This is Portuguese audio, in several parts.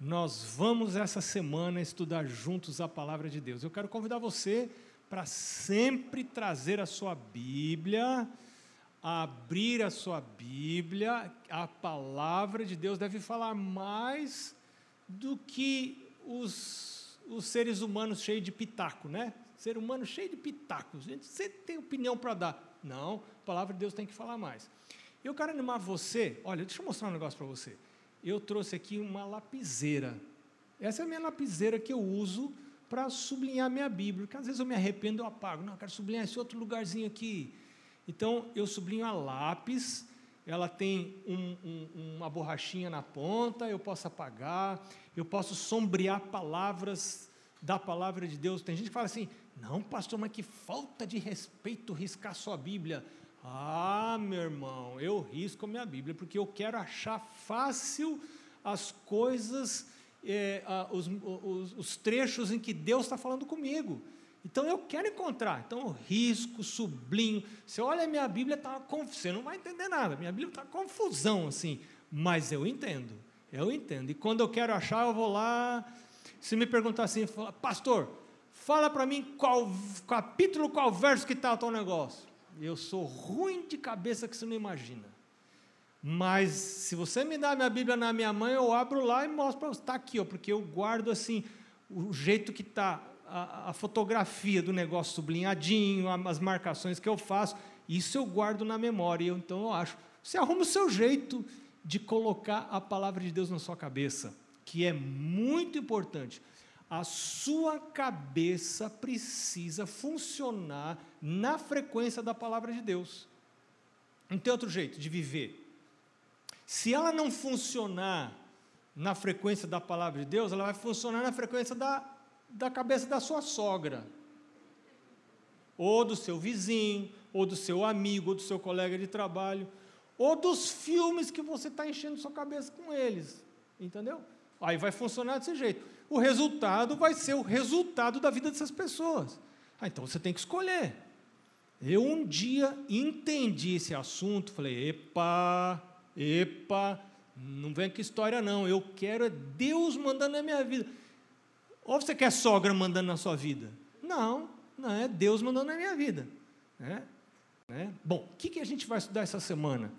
nós vamos essa semana estudar juntos a palavra de Deus. Eu quero convidar você para sempre trazer a sua Bíblia, abrir a sua Bíblia. A palavra de Deus deve falar mais do que os, os seres humanos cheios de pitaco, né? Ser humano cheio de pitacos. Gente sempre tem opinião para dar. Não, a palavra de Deus tem que falar mais. Eu quero animar você. Olha, deixa eu mostrar um negócio para você eu trouxe aqui uma lapiseira. Essa é a minha lapiseira que eu uso para sublinhar minha Bíblia, porque às vezes eu me arrependo eu apago. Não, eu quero sublinhar esse outro lugarzinho aqui. Então, eu sublinho a lápis, ela tem um, um, uma borrachinha na ponta, eu posso apagar, eu posso sombrear palavras da palavra de Deus. Tem gente que fala assim: não, pastor, mas que falta de respeito riscar sua Bíblia. Ah, meu irmão, eu risco a minha Bíblia porque eu quero achar fácil as coisas, é, os, os, os, trechos em que Deus está falando comigo. Então eu quero encontrar. Então eu risco, sublinho. Você olha a minha Bíblia, tá você não vai entender nada. Minha Bíblia está confusão assim, mas eu entendo. Eu entendo. E quando eu quero achar, eu vou lá. Se me perguntar assim, pastor, fala para mim qual capítulo, qual verso que está o teu negócio. Eu sou ruim de cabeça que você não imagina. Mas se você me dá minha Bíblia na minha mão, eu abro lá e mostro para você. Está aqui, ó, porque eu guardo assim o jeito que está a, a, fotografia do negócio sublinhadinho, as marcações que eu faço. Isso eu guardo na memória. Então eu acho. Você arruma o seu jeito de colocar a palavra de Deus na sua cabeça, que é muito importante a sua cabeça precisa funcionar na frequência da palavra de Deus. Não tem outro jeito de viver. Se ela não funcionar na frequência da palavra de Deus, ela vai funcionar na frequência da, da cabeça da sua sogra, ou do seu vizinho, ou do seu amigo, ou do seu colega de trabalho, ou dos filmes que você está enchendo sua cabeça com eles. Entendeu? Aí vai funcionar desse jeito o resultado vai ser o resultado da vida dessas pessoas. Ah, então você tem que escolher. Eu um dia entendi esse assunto, falei: epa, epa, não vem com história não, eu quero é Deus mandando na minha vida. Ou você quer sogra mandando na sua vida? Não, não é Deus mandando na minha vida. É? É? Bom, o que, que a gente vai estudar essa semana?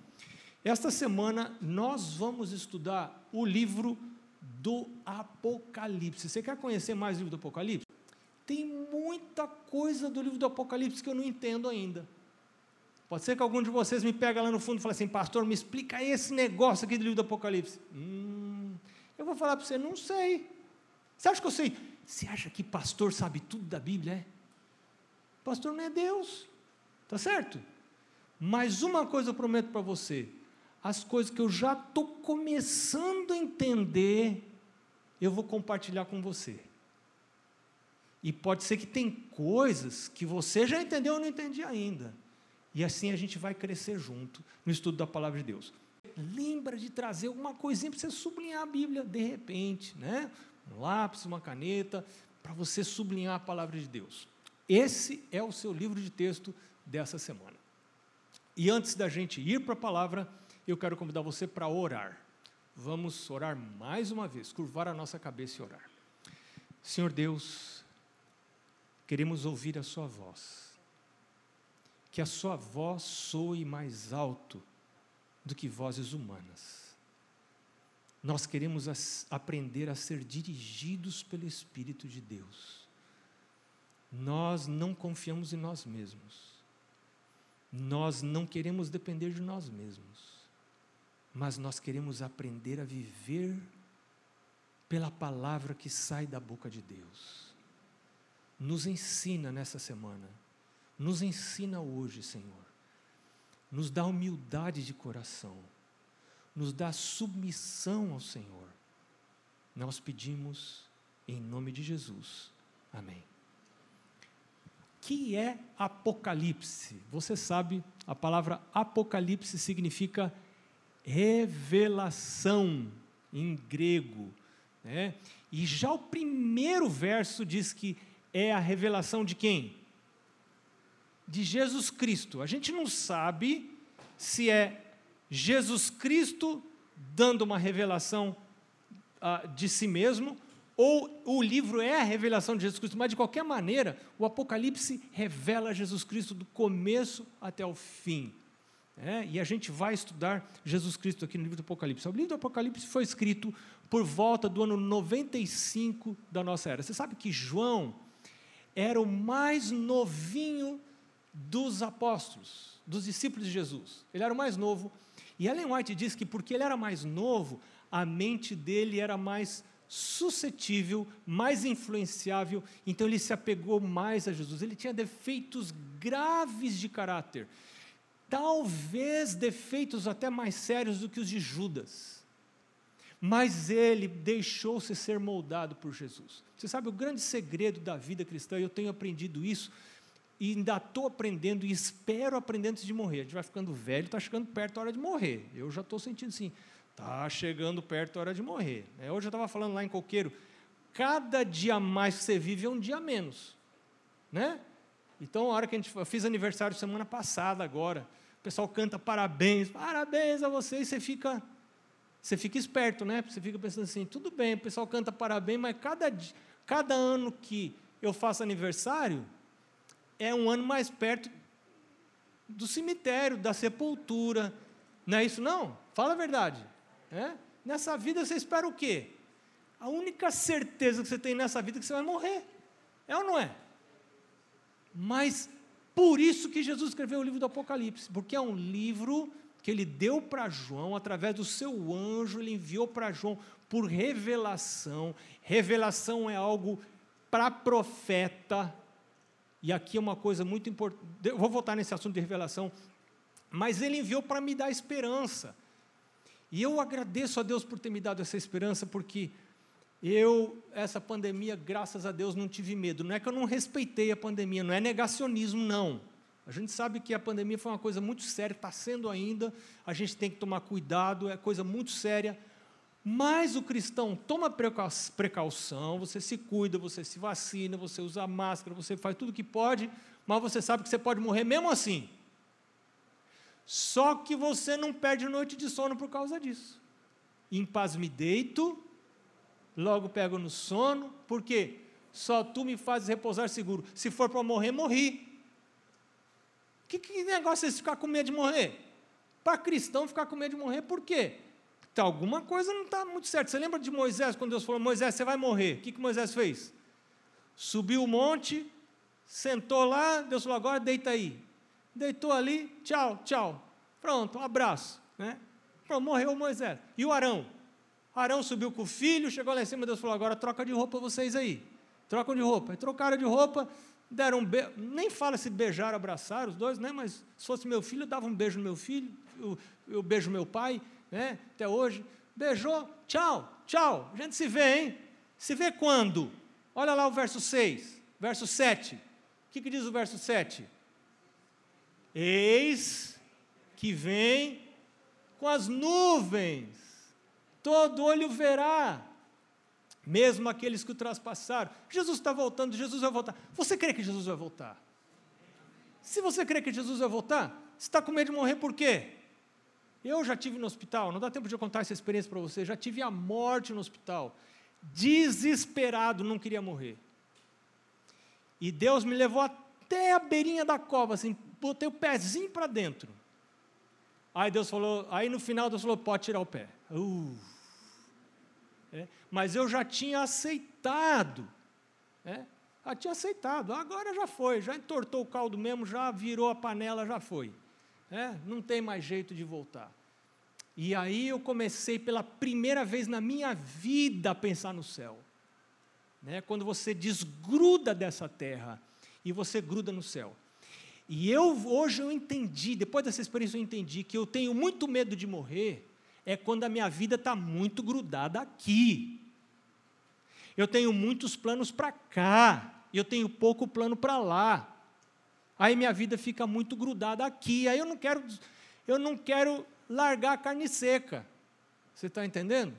Esta semana nós vamos estudar o livro do Apocalipse. Você quer conhecer mais o livro do Apocalipse? Tem muita coisa do livro do Apocalipse que eu não entendo ainda. Pode ser que algum de vocês me pega lá no fundo e fale assim, pastor, me explica esse negócio aqui do livro do Apocalipse. Hum, eu vou falar para você, não sei. Você acha que eu sei? Você acha que pastor sabe tudo da Bíblia? É? Pastor não é Deus, tá certo? Mas uma coisa eu prometo para você: as coisas que eu já estou começando a entender, eu vou compartilhar com você. E pode ser que tem coisas que você já entendeu ou não entendi ainda. E assim a gente vai crescer junto no estudo da palavra de Deus. Lembra de trazer alguma coisinha para você sublinhar a Bíblia de repente, né? Um lápis, uma caneta, para você sublinhar a palavra de Deus. Esse é o seu livro de texto dessa semana. E antes da gente ir para a palavra, eu quero convidar você para orar. Vamos orar mais uma vez, curvar a nossa cabeça e orar. Senhor Deus, queremos ouvir a Sua voz. Que a Sua voz soe mais alto do que vozes humanas. Nós queremos aprender a ser dirigidos pelo Espírito de Deus. Nós não confiamos em nós mesmos. Nós não queremos depender de nós mesmos mas nós queremos aprender a viver pela palavra que sai da boca de Deus. Nos ensina nessa semana, nos ensina hoje, Senhor. Nos dá humildade de coração, nos dá submissão ao Senhor. Nós pedimos em nome de Jesus. Amém. Que é Apocalipse? Você sabe, a palavra Apocalipse significa revelação em grego. Né? E já o primeiro verso diz que é a revelação de quem? De Jesus Cristo. A gente não sabe se é Jesus Cristo dando uma revelação uh, de si mesmo, ou o livro é a revelação de Jesus Cristo, mas de qualquer maneira, o Apocalipse revela Jesus Cristo do começo até o fim. É, e a gente vai estudar Jesus Cristo aqui no livro do Apocalipse. O livro do Apocalipse foi escrito por volta do ano 95 da nossa era. Você sabe que João era o mais novinho dos apóstolos, dos discípulos de Jesus. Ele era o mais novo. E Ellen White diz que porque ele era mais novo, a mente dele era mais suscetível, mais influenciável, então ele se apegou mais a Jesus. Ele tinha defeitos graves de caráter, talvez defeitos até mais sérios do que os de Judas. Mas ele deixou-se ser moldado por Jesus. Você sabe o grande segredo da vida cristã, eu tenho aprendido isso e ainda estou aprendendo e espero aprender antes de morrer. A gente vai ficando velho, está chegando perto da hora de morrer. Eu já estou sentindo assim, está chegando perto da hora de morrer. É, hoje eu estava falando lá em Coqueiro, cada dia mais que você vive é um dia menos. Né? Então, a hora que a gente eu fiz aniversário semana passada agora, o pessoal canta parabéns, parabéns a você, e você fica, você fica esperto, né? Você fica pensando assim, tudo bem, o pessoal canta parabéns, mas cada, cada ano que eu faço aniversário, é um ano mais perto do cemitério, da sepultura. Não é isso não? Fala a verdade. É? Nessa vida você espera o quê? A única certeza que você tem nessa vida é que você vai morrer. É ou não é? Mas por isso que Jesus escreveu o livro do Apocalipse, porque é um livro que ele deu para João através do seu anjo, ele enviou para João por revelação. Revelação é algo para profeta, e aqui é uma coisa muito importante, eu vou voltar nesse assunto de revelação, mas ele enviou para me dar esperança. E eu agradeço a Deus por ter me dado essa esperança, porque eu, essa pandemia, graças a Deus, não tive medo. Não é que eu não respeitei a pandemia, não é negacionismo, não. A gente sabe que a pandemia foi uma coisa muito séria, está sendo ainda, a gente tem que tomar cuidado, é coisa muito séria, mas o cristão toma precaução, você se cuida, você se vacina, você usa máscara, você faz tudo que pode, mas você sabe que você pode morrer mesmo assim. Só que você não perde noite de sono por causa disso. Em paz me deito, logo pego no sono, porque só tu me fazes repousar seguro. Se for para morrer, morri. Que, que negócio é esse ficar com medo de morrer? Para cristão ficar com medo de morrer, por quê? Tá, alguma coisa não está muito certa. Você lembra de Moisés, quando Deus falou, Moisés, você vai morrer. O que, que Moisés fez? Subiu o monte, sentou lá, Deus falou, agora deita aí. Deitou ali, tchau, tchau. Pronto, um abraço. Né? Pronto, morreu Moisés. E o Arão? Arão subiu com o filho, chegou lá em cima, Deus falou, agora troca de roupa vocês aí. Trocam de roupa. E trocaram de roupa, deram um beijo. Nem fala se beijaram, abraçaram os dois, né? mas se fosse meu filho, eu dava um beijo no meu filho, eu, eu beijo meu pai né? até hoje. Beijou, tchau, tchau. A gente se vê, hein? Se vê quando? Olha lá o verso 6, verso 7. O que, que diz o verso 7? Eis que vem com as nuvens, todo olho verá, mesmo aqueles que o traspassaram. Jesus está voltando, Jesus vai voltar. Você crê que Jesus vai voltar? Se você crê que Jesus vai voltar, você está com medo de morrer por quê? Eu já tive no hospital, não dá tempo de eu contar essa experiência para você, já tive a morte no hospital. Desesperado, não queria morrer. E Deus me levou até a beirinha da cova, assim, botei o pezinho para dentro. Aí Deus falou, aí no final Deus falou, pode tirar o pé. Uh. É, mas eu já tinha aceitado. É, já tinha aceitado, agora já foi, já entortou o caldo mesmo, já virou a panela, já foi. É, não tem mais jeito de voltar. E aí eu comecei pela primeira vez na minha vida a pensar no céu. Né? Quando você desgruda dessa terra e você gruda no céu. E eu hoje eu entendi, depois dessa experiência eu entendi que eu tenho muito medo de morrer é quando a minha vida está muito grudada aqui. Eu tenho muitos planos para cá, eu tenho pouco plano para lá. Aí minha vida fica muito grudada aqui. Aí eu não quero, eu não quero largar a carne seca. Você está entendendo?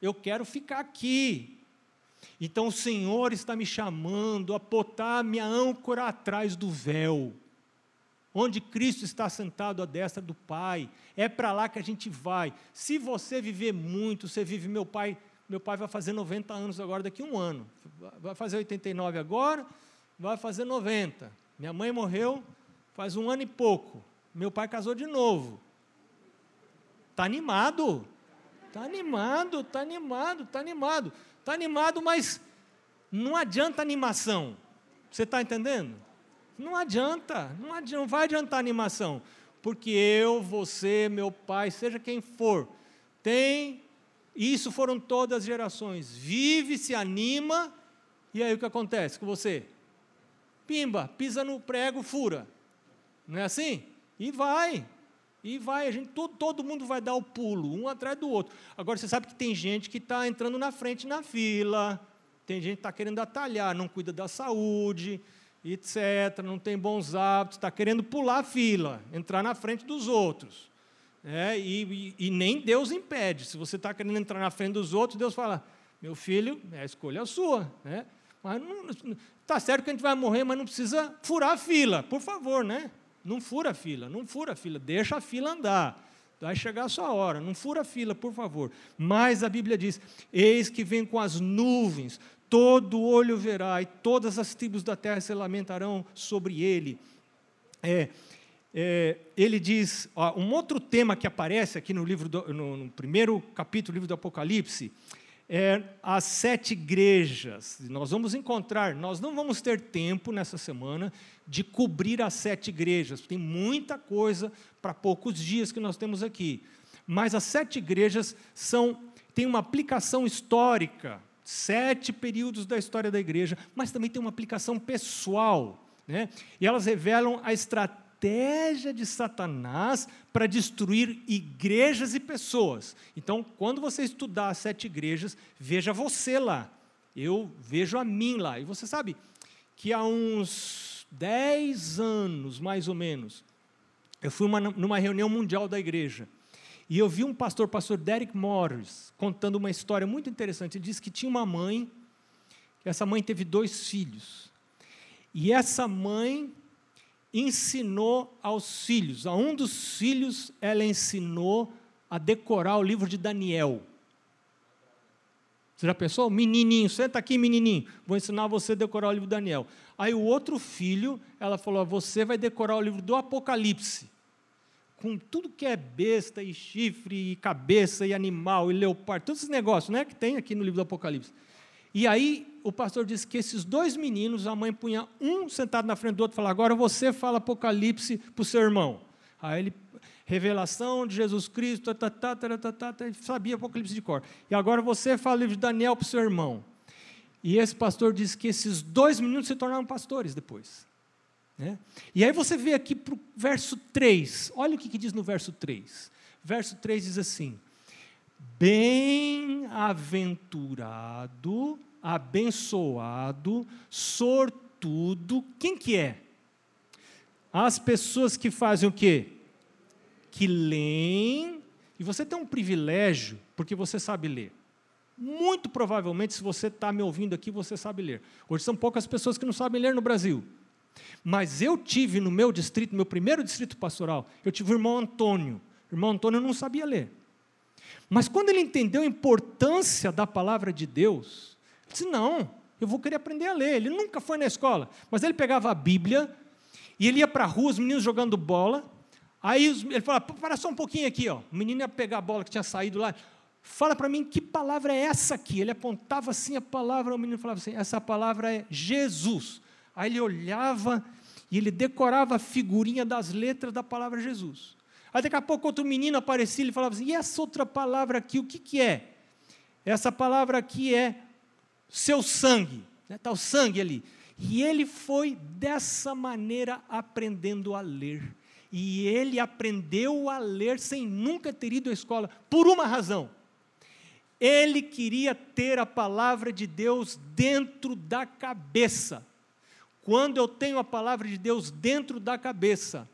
Eu quero ficar aqui. Então o Senhor está me chamando a botar minha âncora atrás do véu, onde Cristo está sentado à destra do Pai. É para lá que a gente vai. Se você viver muito, você vive, meu pai Meu pai vai fazer 90 anos agora, daqui a um ano. Vai fazer 89 agora, vai fazer 90. Minha mãe morreu faz um ano e pouco. Meu pai casou de novo. Está animado? Está animado, está animado, está animado. Está animado, mas não adianta animação. Você está entendendo? Não adianta, não adianta, não vai adiantar animação. Porque eu, você, meu pai, seja quem for, tem, isso foram todas as gerações, vive, se anima, e aí o que acontece com você? Pimba, pisa no prego, fura. Não é assim? E vai, e vai, a gente, todo, todo mundo vai dar o pulo, um atrás do outro. Agora, você sabe que tem gente que está entrando na frente na fila, tem gente que está querendo atalhar, não cuida da saúde, etc., não tem bons hábitos, está querendo pular a fila, entrar na frente dos outros. É, e, e, e, nem Deus impede. Se você está querendo entrar na frente dos outros, Deus fala: meu filho, é a escolha sua. Né? Mas está certo que a gente vai morrer, mas não precisa furar a fila, por favor, né? Não fura a fila, não fura a fila, deixa a fila andar. Vai chegar a sua hora, não fura a fila, por favor. Mas a Bíblia diz: Eis que vem com as nuvens, todo olho verá, e todas as tribos da terra se lamentarão sobre ele. É, é, ele diz, ó, um outro tema que aparece aqui no livro do, no, no primeiro capítulo do livro do Apocalipse, é, as sete igrejas. Nós vamos encontrar, nós não vamos ter tempo nessa semana de cobrir as sete igrejas, tem muita coisa para poucos dias que nós temos aqui. Mas as sete igrejas são têm uma aplicação histórica, sete períodos da história da igreja, mas também tem uma aplicação pessoal. Né? E elas revelam a estratégia de Satanás para destruir igrejas e pessoas. Então, quando você estudar as sete igrejas, veja você lá. Eu vejo a mim lá. E você sabe que há uns dez anos, mais ou menos, eu fui uma, numa reunião mundial da igreja. E eu vi um pastor, pastor Derek Morris, contando uma história muito interessante. Ele disse que tinha uma mãe, que essa mãe teve dois filhos. E essa mãe ensinou aos filhos. A um dos filhos, ela ensinou a decorar o livro de Daniel. Você já pensou? Menininho, senta aqui, menininho. Vou ensinar você a decorar o livro de Daniel. Aí o outro filho, ela falou: Você vai decorar o livro do Apocalipse. Com tudo que é besta, e chifre, e cabeça, e animal, e leopardo, todos esses negócios né, que tem aqui no livro do Apocalipse. E aí o pastor disse que esses dois meninos, a mãe punha um sentado na frente do outro e falava, agora você fala Apocalipse para o seu irmão. Aí ele, revelação de Jesus Cristo, tá, tá, tá, tá, tá, tá, sabia Apocalipse de cor. E agora você fala o livro de Daniel para o seu irmão. E esse pastor disse que esses dois meninos se tornaram pastores depois. Né? E aí você vê aqui para o verso 3, olha o que, que diz no verso 3. Verso 3 diz assim: Bem-aventurado, abençoado, sortudo, quem que é? As pessoas que fazem o quê? Que leem, e você tem um privilégio, porque você sabe ler. Muito provavelmente, se você está me ouvindo aqui, você sabe ler. Hoje são poucas pessoas que não sabem ler no Brasil. Mas eu tive no meu distrito, meu primeiro distrito pastoral, eu tive o irmão Antônio. O irmão Antônio não sabia ler. Mas quando ele entendeu a importância da palavra de Deus, ele disse: Não, eu vou querer aprender a ler. Ele nunca foi na escola, mas ele pegava a Bíblia e ele ia para a rua, os meninos jogando bola. Aí ele falava: Para só um pouquinho aqui, ó. o menino ia pegar a bola que tinha saído lá. Fala para mim que palavra é essa aqui. Ele apontava assim a palavra, o menino falava assim: Essa palavra é Jesus. Aí ele olhava e ele decorava a figurinha das letras da palavra Jesus. Aí daqui a pouco outro menino aparecia e falava assim: e essa outra palavra aqui, o que, que é? Essa palavra aqui é seu sangue. Está né? Tá o sangue ali. E ele foi dessa maneira aprendendo a ler. E ele aprendeu a ler sem nunca ter ido à escola, por uma razão. Ele queria ter a palavra de Deus dentro da cabeça. Quando eu tenho a palavra de Deus dentro da cabeça,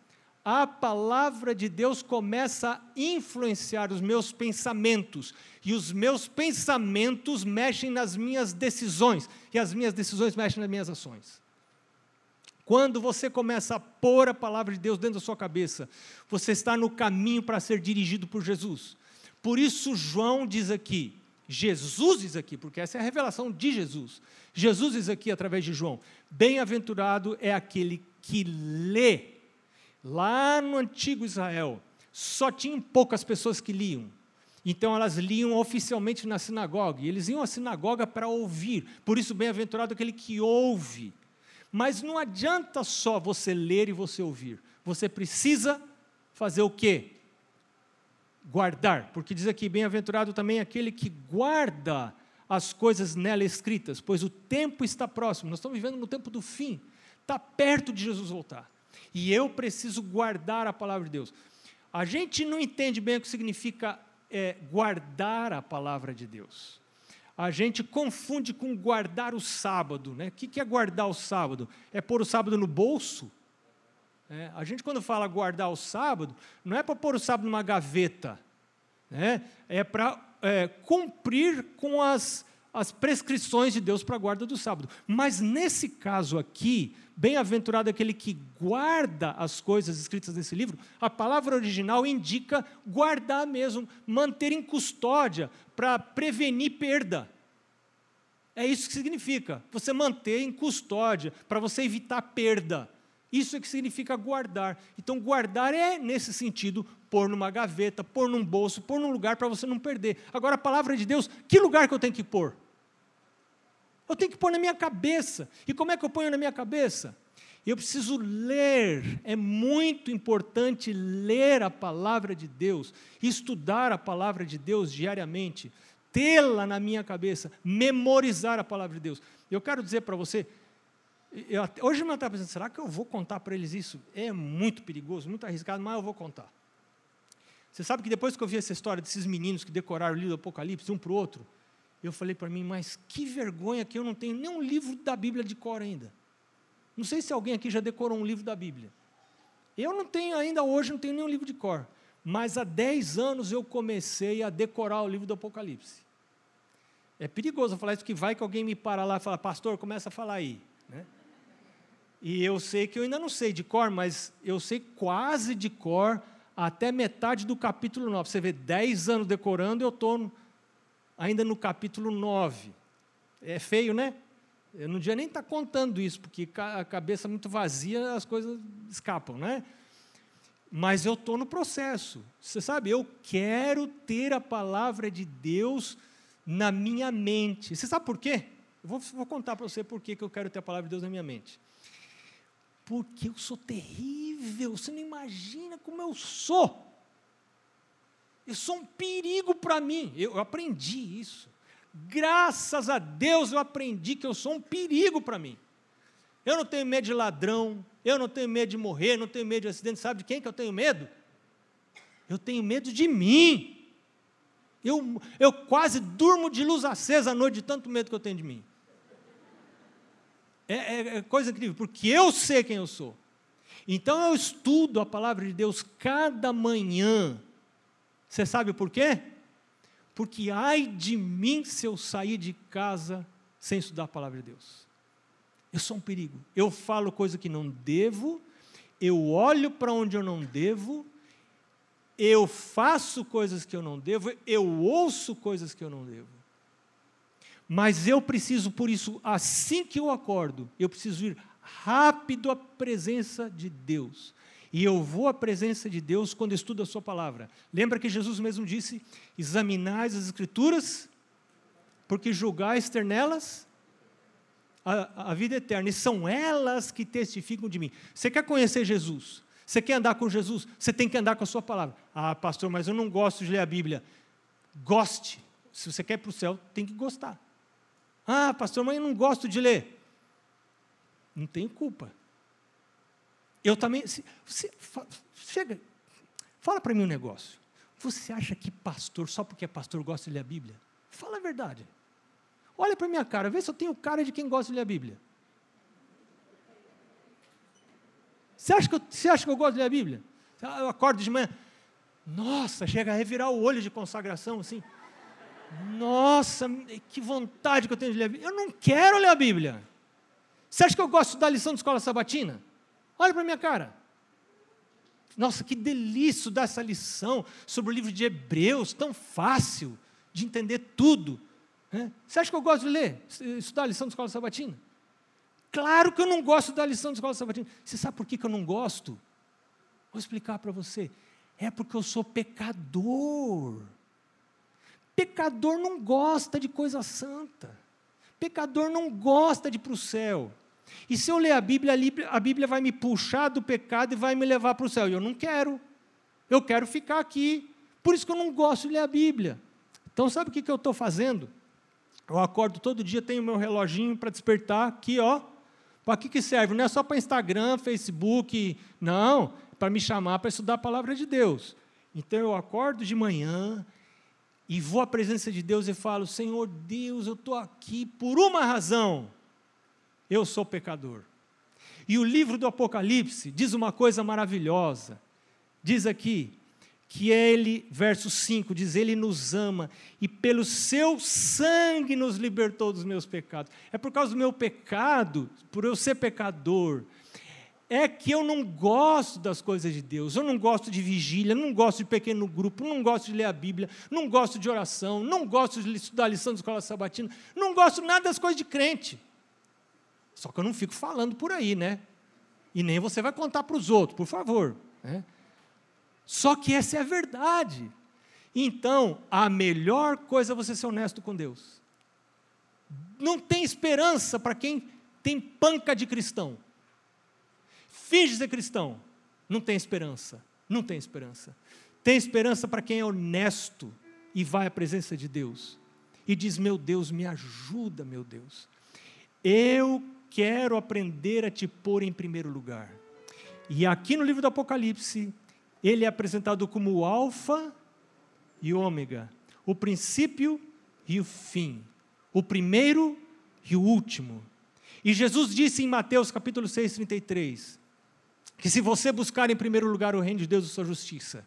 a palavra de Deus começa a influenciar os meus pensamentos, e os meus pensamentos mexem nas minhas decisões, e as minhas decisões mexem nas minhas ações. Quando você começa a pôr a palavra de Deus dentro da sua cabeça, você está no caminho para ser dirigido por Jesus. Por isso, João diz aqui, Jesus diz aqui, porque essa é a revelação de Jesus. Jesus diz aqui através de João: Bem-aventurado é aquele que lê. Lá no antigo Israel, só tinham poucas pessoas que liam. Então elas liam oficialmente na sinagoga, e eles iam à sinagoga para ouvir. Por isso, bem-aventurado aquele que ouve. Mas não adianta só você ler e você ouvir. Você precisa fazer o quê? Guardar, porque diz aqui: bem-aventurado também aquele que guarda as coisas nela escritas, pois o tempo está próximo. Nós estamos vivendo no tempo do fim, está perto de Jesus voltar. E eu preciso guardar a palavra de Deus. A gente não entende bem o que significa é, guardar a palavra de Deus. A gente confunde com guardar o sábado. Né? O que é guardar o sábado? É pôr o sábado no bolso? É, a gente, quando fala guardar o sábado, não é para pôr o sábado numa gaveta, né? é para é, cumprir com as, as prescrições de Deus para a guarda do sábado. Mas nesse caso aqui, bem-aventurado aquele que guarda as coisas escritas nesse livro, a palavra original indica guardar mesmo, manter em custódia, para prevenir perda. É isso que significa, você manter em custódia, para você evitar perda. Isso é que significa guardar. Então, guardar é, nesse sentido, pôr numa gaveta, pôr num bolso, pôr num lugar para você não perder. Agora, a palavra de Deus, que lugar que eu tenho que pôr? Eu tenho que pôr na minha cabeça. E como é que eu ponho na minha cabeça? Eu preciso ler. É muito importante ler a palavra de Deus, estudar a palavra de Deus diariamente, tê-la na minha cabeça, memorizar a palavra de Deus. Eu quero dizer para você, eu, hoje eu estava pensando, será que eu vou contar para eles isso? É muito perigoso, muito arriscado, mas eu vou contar. Você sabe que depois que eu vi essa história desses meninos que decoraram o livro do Apocalipse, um para o outro, eu falei para mim, mas que vergonha que eu não tenho nem um livro da Bíblia de cor ainda. Não sei se alguém aqui já decorou um livro da Bíblia. Eu não tenho ainda hoje, não tenho nenhum livro de cor. Mas há 10 anos eu comecei a decorar o livro do Apocalipse. É perigoso falar isso, que vai que alguém me para lá e fala, pastor, começa a falar aí. Né? E eu sei que eu ainda não sei de cor, mas eu sei quase de cor até metade do capítulo 9. Você vê 10 anos decorando, eu estou ainda no capítulo 9. É feio, né? Eu não devia nem estar contando isso, porque a cabeça muito vazia, as coisas escapam, né? Mas eu estou no processo. Você sabe, eu quero ter a palavra de Deus na minha mente. Você sabe por quê? Eu vou, vou contar para você por que eu quero ter a palavra de Deus na minha mente. Porque eu sou terrível, você não imagina como eu sou. Eu sou um perigo para mim. Eu, eu aprendi isso. Graças a Deus eu aprendi que eu sou um perigo para mim. Eu não tenho medo de ladrão, eu não tenho medo de morrer, não tenho medo de acidente. Sabe de quem que eu tenho medo? Eu tenho medo de mim. Eu, eu quase durmo de luz acesa à noite de tanto medo que eu tenho de mim. É, é, é coisa incrível, porque eu sei quem eu sou. Então eu estudo a palavra de Deus cada manhã você sabe por quê? Porque ai de mim se eu sair de casa sem estudar a palavra de Deus. Eu sou um perigo. Eu falo coisa que não devo, eu olho para onde eu não devo, eu faço coisas que eu não devo, eu ouço coisas que eu não devo. Mas eu preciso, por isso, assim que eu acordo, eu preciso ir rápido à presença de Deus. E eu vou à presença de Deus quando estudo a Sua palavra. Lembra que Jesus mesmo disse: examinais as Escrituras, porque julgais ter nelas a, a vida eterna, e são elas que testificam de mim. Você quer conhecer Jesus? Você quer andar com Jesus? Você tem que andar com a Sua palavra. Ah, pastor, mas eu não gosto de ler a Bíblia. Goste. Se você quer ir para o céu, tem que gostar. Ah, pastor, mas eu não gosto de ler. Não tem culpa. Eu também. Você, chega, fala para mim um negócio. Você acha que pastor, só porque é pastor, gosta de ler a Bíblia? Fala a verdade. Olha para minha cara, vê se eu tenho cara de quem gosta de ler a Bíblia. Você acha que eu, você acha que eu gosto de ler a Bíblia? Eu acordo de manhã, nossa, chega a revirar o olho de consagração assim. Nossa, que vontade que eu tenho de ler a Bíblia. Eu não quero ler a Bíblia. Você acha que eu gosto da lição de escola sabatina? Olha para minha cara. Nossa, que delícia dar essa lição sobre o livro de Hebreus, tão fácil de entender tudo. É? Você acha que eu gosto de ler, estudar a lição da escola sabatina? Claro que eu não gosto da lição da escola sabatina. Você sabe por que eu não gosto? Vou explicar para você. É porque eu sou pecador. Pecador não gosta de coisa santa. Pecador não gosta de ir para o céu. E se eu ler a Bíblia, a Bíblia vai me puxar do pecado e vai me levar para o céu. E eu não quero. Eu quero ficar aqui. Por isso que eu não gosto de ler a Bíblia. Então, sabe o que, que eu estou fazendo? Eu acordo todo dia, tenho meu reloginho para despertar aqui, ó. Para que, que serve? Não é só para Instagram, Facebook, não. É para me chamar para estudar a palavra de Deus. Então eu acordo de manhã e vou à presença de Deus e falo: Senhor Deus, eu estou aqui por uma razão. Eu sou pecador. E o livro do Apocalipse diz uma coisa maravilhosa. Diz aqui: que ele, verso 5, diz: Ele nos ama e pelo seu sangue nos libertou dos meus pecados. É por causa do meu pecado, por eu ser pecador, é que eu não gosto das coisas de Deus. Eu não gosto de vigília, não gosto de pequeno grupo, não gosto de ler a Bíblia, não gosto de oração, não gosto de estudar a lição da escola sabatina, não gosto nada das coisas de crente. Só que eu não fico falando por aí, né? E nem você vai contar para os outros, por favor. Né? Só que essa é a verdade. Então, a melhor coisa é você ser honesto com Deus. Não tem esperança para quem tem panca de cristão. Finge ser cristão. Não tem esperança. Não tem esperança. Tem esperança para quem é honesto e vai à presença de Deus e diz: Meu Deus, me ajuda, meu Deus. Eu quero aprender a te pôr em primeiro lugar. E aqui no livro do Apocalipse, ele é apresentado como o Alfa e o Ômega, o princípio e o fim, o primeiro e o último. E Jesus disse em Mateus capítulo 6, 33, que se você buscar em primeiro lugar o reino de Deus e sua justiça,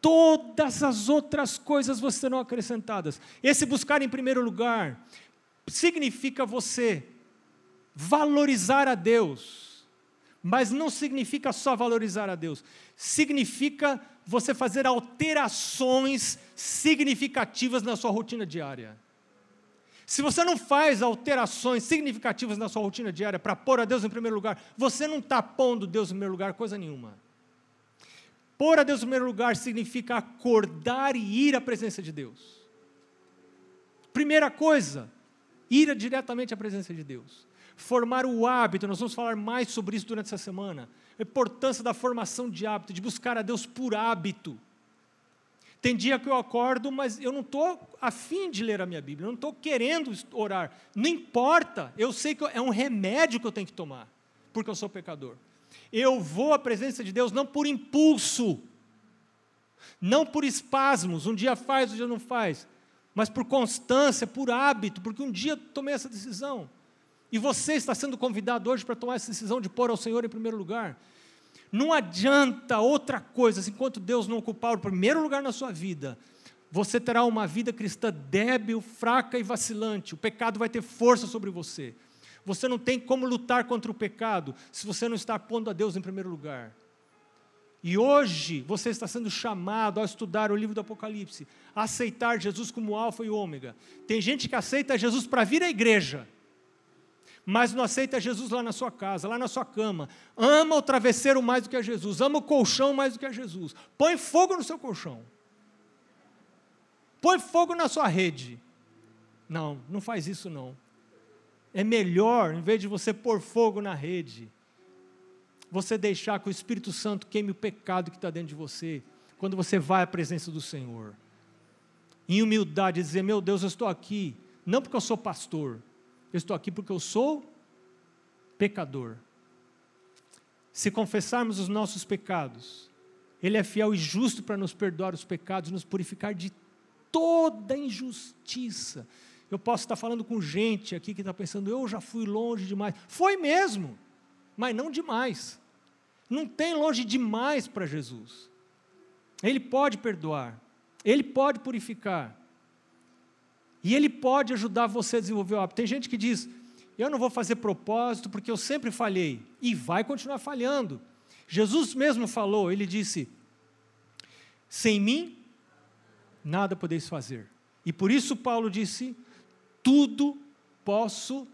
todas as outras coisas você serão acrescentadas. Esse buscar em primeiro lugar significa você valorizar a Deus mas não significa só valorizar a Deus, significa você fazer alterações significativas na sua rotina diária. Se você não faz alterações significativas na sua rotina diária para pôr a Deus em primeiro lugar, você não está pondo Deus em primeiro lugar coisa nenhuma. Pôr a Deus em primeiro lugar significa acordar e ir à presença de Deus. Primeira coisa, ir diretamente à presença de Deus formar o hábito, nós vamos falar mais sobre isso durante essa semana. A importância da formação de hábito, de buscar a Deus por hábito. Tem dia que eu acordo, mas eu não estou afim de ler a minha Bíblia, eu não estou querendo orar. Não importa, eu sei que é um remédio que eu tenho que tomar, porque eu sou pecador. Eu vou à presença de Deus não por impulso, não por espasmos, um dia faz, um dia não faz, mas por constância, por hábito, porque um dia tomei essa decisão. E você está sendo convidado hoje para tomar essa decisão de pôr ao Senhor em primeiro lugar. Não adianta outra coisa, enquanto Deus não ocupar o primeiro lugar na sua vida, você terá uma vida cristã débil, fraca e vacilante. O pecado vai ter força sobre você. Você não tem como lutar contra o pecado se você não está pondo a Deus em primeiro lugar. E hoje você está sendo chamado a estudar o livro do Apocalipse, a aceitar Jesus como Alfa e Ômega. Tem gente que aceita Jesus para vir à igreja mas não aceita Jesus lá na sua casa, lá na sua cama. Ama o travesseiro mais do que a Jesus, ama o colchão mais do que a Jesus. Põe fogo no seu colchão. Põe fogo na sua rede. Não, não faz isso não. É melhor, em vez de você pôr fogo na rede, você deixar que o Espírito Santo queime o pecado que está dentro de você, quando você vai à presença do Senhor. Em humildade, dizer: Meu Deus, eu estou aqui, não porque eu sou pastor, eu estou aqui porque eu sou pecador. Se confessarmos os nossos pecados, Ele é fiel e justo para nos perdoar os pecados, nos purificar de toda injustiça. Eu posso estar falando com gente aqui que está pensando, eu já fui longe demais. Foi mesmo, mas não demais. Não tem longe demais para Jesus. Ele pode perdoar, Ele pode purificar. E ele pode ajudar você a desenvolver o hábito. Tem gente que diz: eu não vou fazer propósito porque eu sempre falhei. E vai continuar falhando. Jesus mesmo falou, ele disse: sem mim, nada podeis fazer. E por isso Paulo disse: tudo posso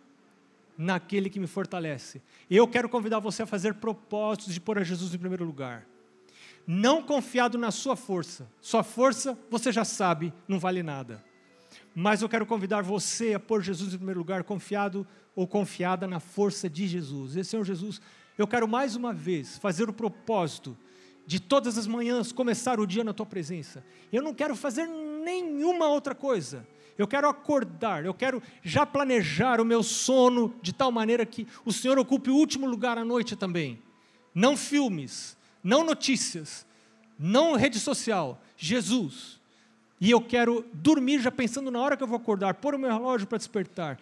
naquele que me fortalece. Eu quero convidar você a fazer propósitos de pôr a Jesus em primeiro lugar. Não confiado na sua força. Sua força, você já sabe, não vale nada. Mas eu quero convidar você a pôr Jesus em primeiro lugar, confiado ou confiada na força de Jesus. E Senhor Jesus, eu quero mais uma vez fazer o propósito de todas as manhãs começar o dia na tua presença. Eu não quero fazer nenhuma outra coisa. Eu quero acordar, eu quero já planejar o meu sono de tal maneira que o Senhor ocupe o último lugar à noite também. Não filmes, não notícias, não rede social, Jesus. E eu quero dormir já pensando na hora que eu vou acordar, pôr o meu relógio para despertar.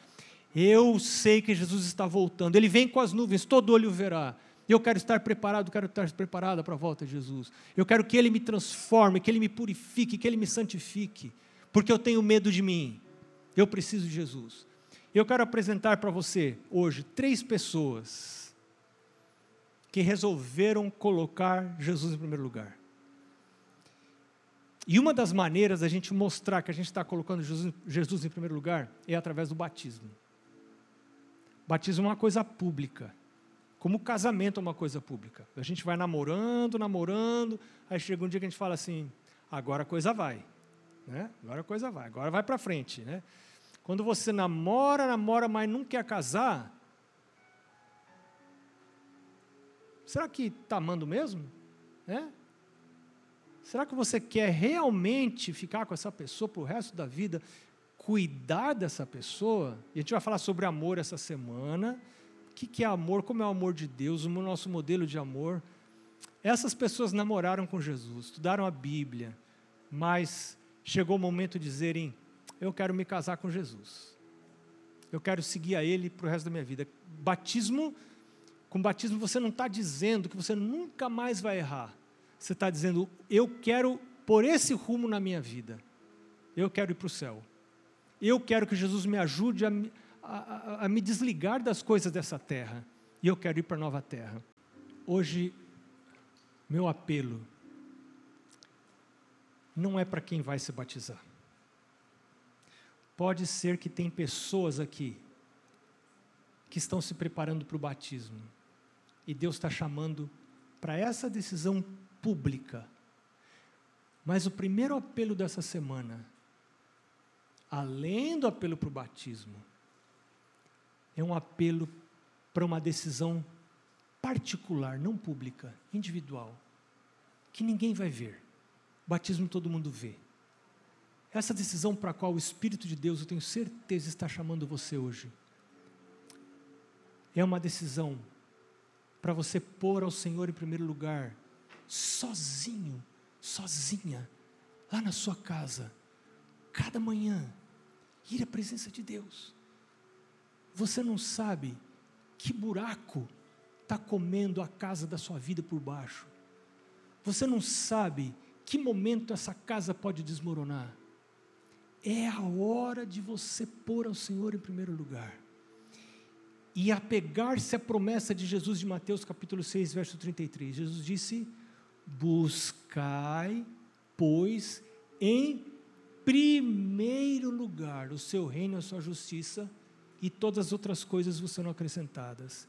Eu sei que Jesus está voltando, ele vem com as nuvens, todo olho verá. Eu quero estar preparado, quero estar preparada para a volta de Jesus. Eu quero que Ele me transforme, que Ele me purifique, que Ele me santifique, porque eu tenho medo de mim. Eu preciso de Jesus. Eu quero apresentar para você hoje três pessoas que resolveram colocar Jesus em primeiro lugar. E uma das maneiras da gente mostrar que a gente está colocando Jesus, Jesus em primeiro lugar é através do batismo. Batismo é uma coisa pública. Como o casamento é uma coisa pública. A gente vai namorando, namorando, aí chega um dia que a gente fala assim: agora a coisa vai. Né? Agora a coisa vai, agora vai para frente. Né? Quando você namora, namora, mas não quer casar, será que está amando mesmo? É? Será que você quer realmente ficar com essa pessoa para o resto da vida? Cuidar dessa pessoa? E a gente vai falar sobre amor essa semana. O que é amor? Como é o amor de Deus? O nosso modelo de amor. Essas pessoas namoraram com Jesus, estudaram a Bíblia, mas chegou o momento de dizerem: Eu quero me casar com Jesus. Eu quero seguir a Ele para o resto da minha vida. Batismo, com batismo você não está dizendo que você nunca mais vai errar. Você está dizendo: Eu quero por esse rumo na minha vida. Eu quero ir para o céu. Eu quero que Jesus me ajude a, a, a, me desligar das coisas dessa terra. E eu quero ir para a nova terra. Hoje, meu apelo não é para quem vai se batizar. Pode ser que tem pessoas aqui que estão se preparando para o batismo. E Deus está chamando para essa decisão pública. Mas o primeiro apelo dessa semana, além do apelo para o batismo, é um apelo para uma decisão particular, não pública, individual, que ninguém vai ver. Batismo todo mundo vê. Essa decisão para a qual o Espírito de Deus, eu tenho certeza, está chamando você hoje, é uma decisão para você pôr ao Senhor em primeiro lugar, sozinho, sozinha, lá na sua casa, cada manhã, ir à presença de Deus você não sabe que buraco está comendo a casa da sua vida por baixo. Você não sabe que momento essa casa pode desmoronar. É a hora de você pôr ao Senhor em primeiro lugar. E apegar-se à promessa de Jesus de Mateus capítulo 6, verso 33. Jesus disse: Buscai, pois, em primeiro lugar o seu reino a sua justiça e todas as outras coisas vos serão acrescentadas.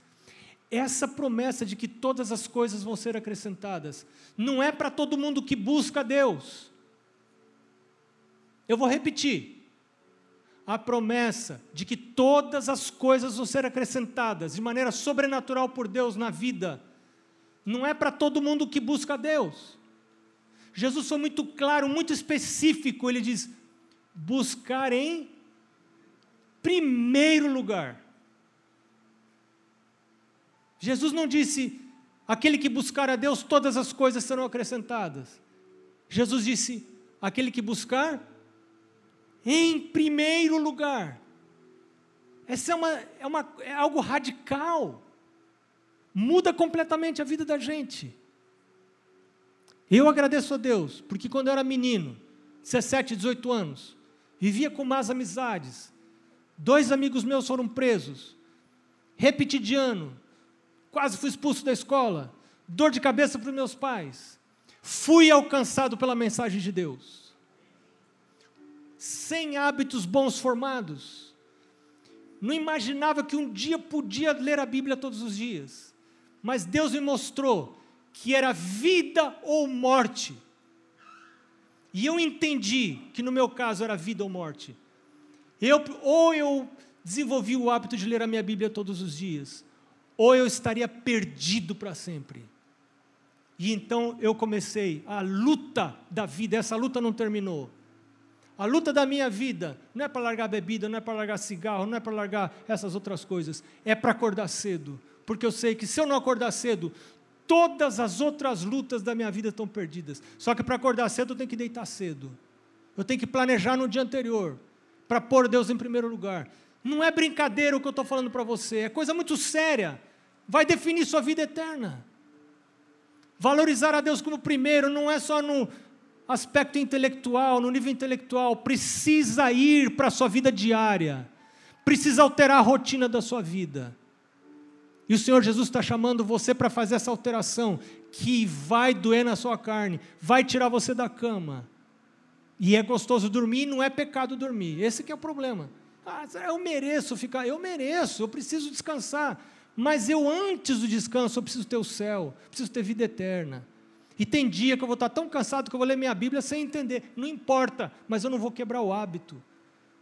Essa promessa de que todas as coisas vão ser acrescentadas não é para todo mundo que busca Deus. Eu vou repetir. A promessa de que todas as coisas vão ser acrescentadas de maneira sobrenatural por Deus na vida, não é para todo mundo que busca Deus. Jesus foi muito claro, muito específico. Ele diz: buscar em primeiro lugar. Jesus não disse: aquele que buscar a Deus, todas as coisas serão acrescentadas. Jesus disse: aquele que buscar, em primeiro lugar. Essa é, uma, é, uma, é algo radical. Muda completamente a vida da gente. Eu agradeço a Deus, porque quando eu era menino, 17, 18 anos, vivia com más amizades, Dois amigos meus foram presos. Repetidiano. Quase fui expulso da escola. Dor de cabeça para os meus pais. Fui alcançado pela mensagem de Deus. sem hábitos bons formados. Não imaginava que um dia podia ler a Bíblia todos os dias. Mas Deus me mostrou que era vida ou morte. E eu entendi que no meu caso era vida ou morte. Eu, ou eu desenvolvi o hábito de ler a minha Bíblia todos os dias, ou eu estaria perdido para sempre. E então eu comecei a luta da vida, essa luta não terminou. A luta da minha vida não é para largar bebida, não é para largar cigarro, não é para largar essas outras coisas, é para acordar cedo, porque eu sei que se eu não acordar cedo, todas as outras lutas da minha vida estão perdidas. Só que para acordar cedo eu tenho que deitar cedo. Eu tenho que planejar no dia anterior, para pôr Deus em primeiro lugar. Não é brincadeira o que eu estou falando para você, é coisa muito séria. Vai definir sua vida eterna. Valorizar a Deus como primeiro não é só no aspecto intelectual, no nível intelectual, precisa ir para a sua vida diária, precisa alterar a rotina da sua vida. E o Senhor Jesus está chamando você para fazer essa alteração, que vai doer na sua carne, vai tirar você da cama. E é gostoso dormir, não é pecado dormir. Esse que é o problema. Ah, eu mereço ficar, eu mereço, eu preciso descansar. Mas eu, antes do descanso, eu preciso ter o céu, preciso ter vida eterna. E tem dia que eu vou estar tão cansado que eu vou ler minha Bíblia sem entender. Não importa, mas eu não vou quebrar o hábito.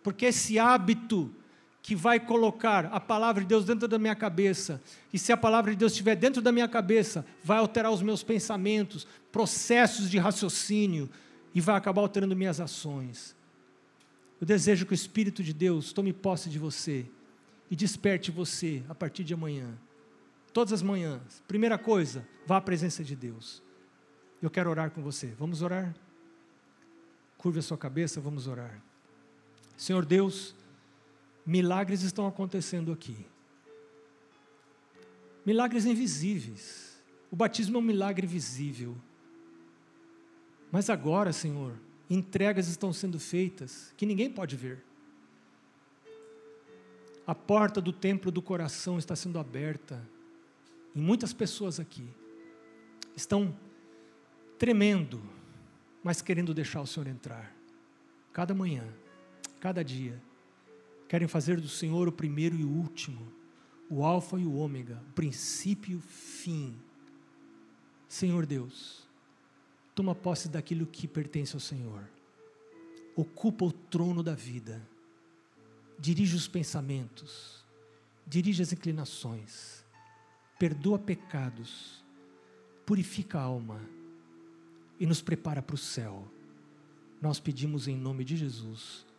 Porque esse hábito que vai colocar a palavra de Deus dentro da minha cabeça, e se a palavra de Deus estiver dentro da minha cabeça, vai alterar os meus pensamentos, processos de raciocínio, e vai acabar alterando minhas ações. Eu desejo que o Espírito de Deus tome posse de você e desperte você a partir de amanhã. Todas as manhãs. Primeira coisa, vá à presença de Deus. Eu quero orar com você. Vamos orar? Curve a sua cabeça, vamos orar. Senhor Deus, milagres estão acontecendo aqui. Milagres invisíveis. O batismo é um milagre visível. Mas agora, Senhor, entregas estão sendo feitas que ninguém pode ver. A porta do templo do coração está sendo aberta. E muitas pessoas aqui estão tremendo, mas querendo deixar o Senhor entrar. Cada manhã, cada dia. Querem fazer do Senhor o primeiro e o último, o Alfa e o Ômega, o princípio e o fim. Senhor Deus, toma posse daquilo que pertence ao Senhor. Ocupa o trono da vida dirige os pensamentos, dirige as inclinações, perdoa pecados, purifica a alma e nos prepara para o céu. Nós pedimos em nome de Jesus.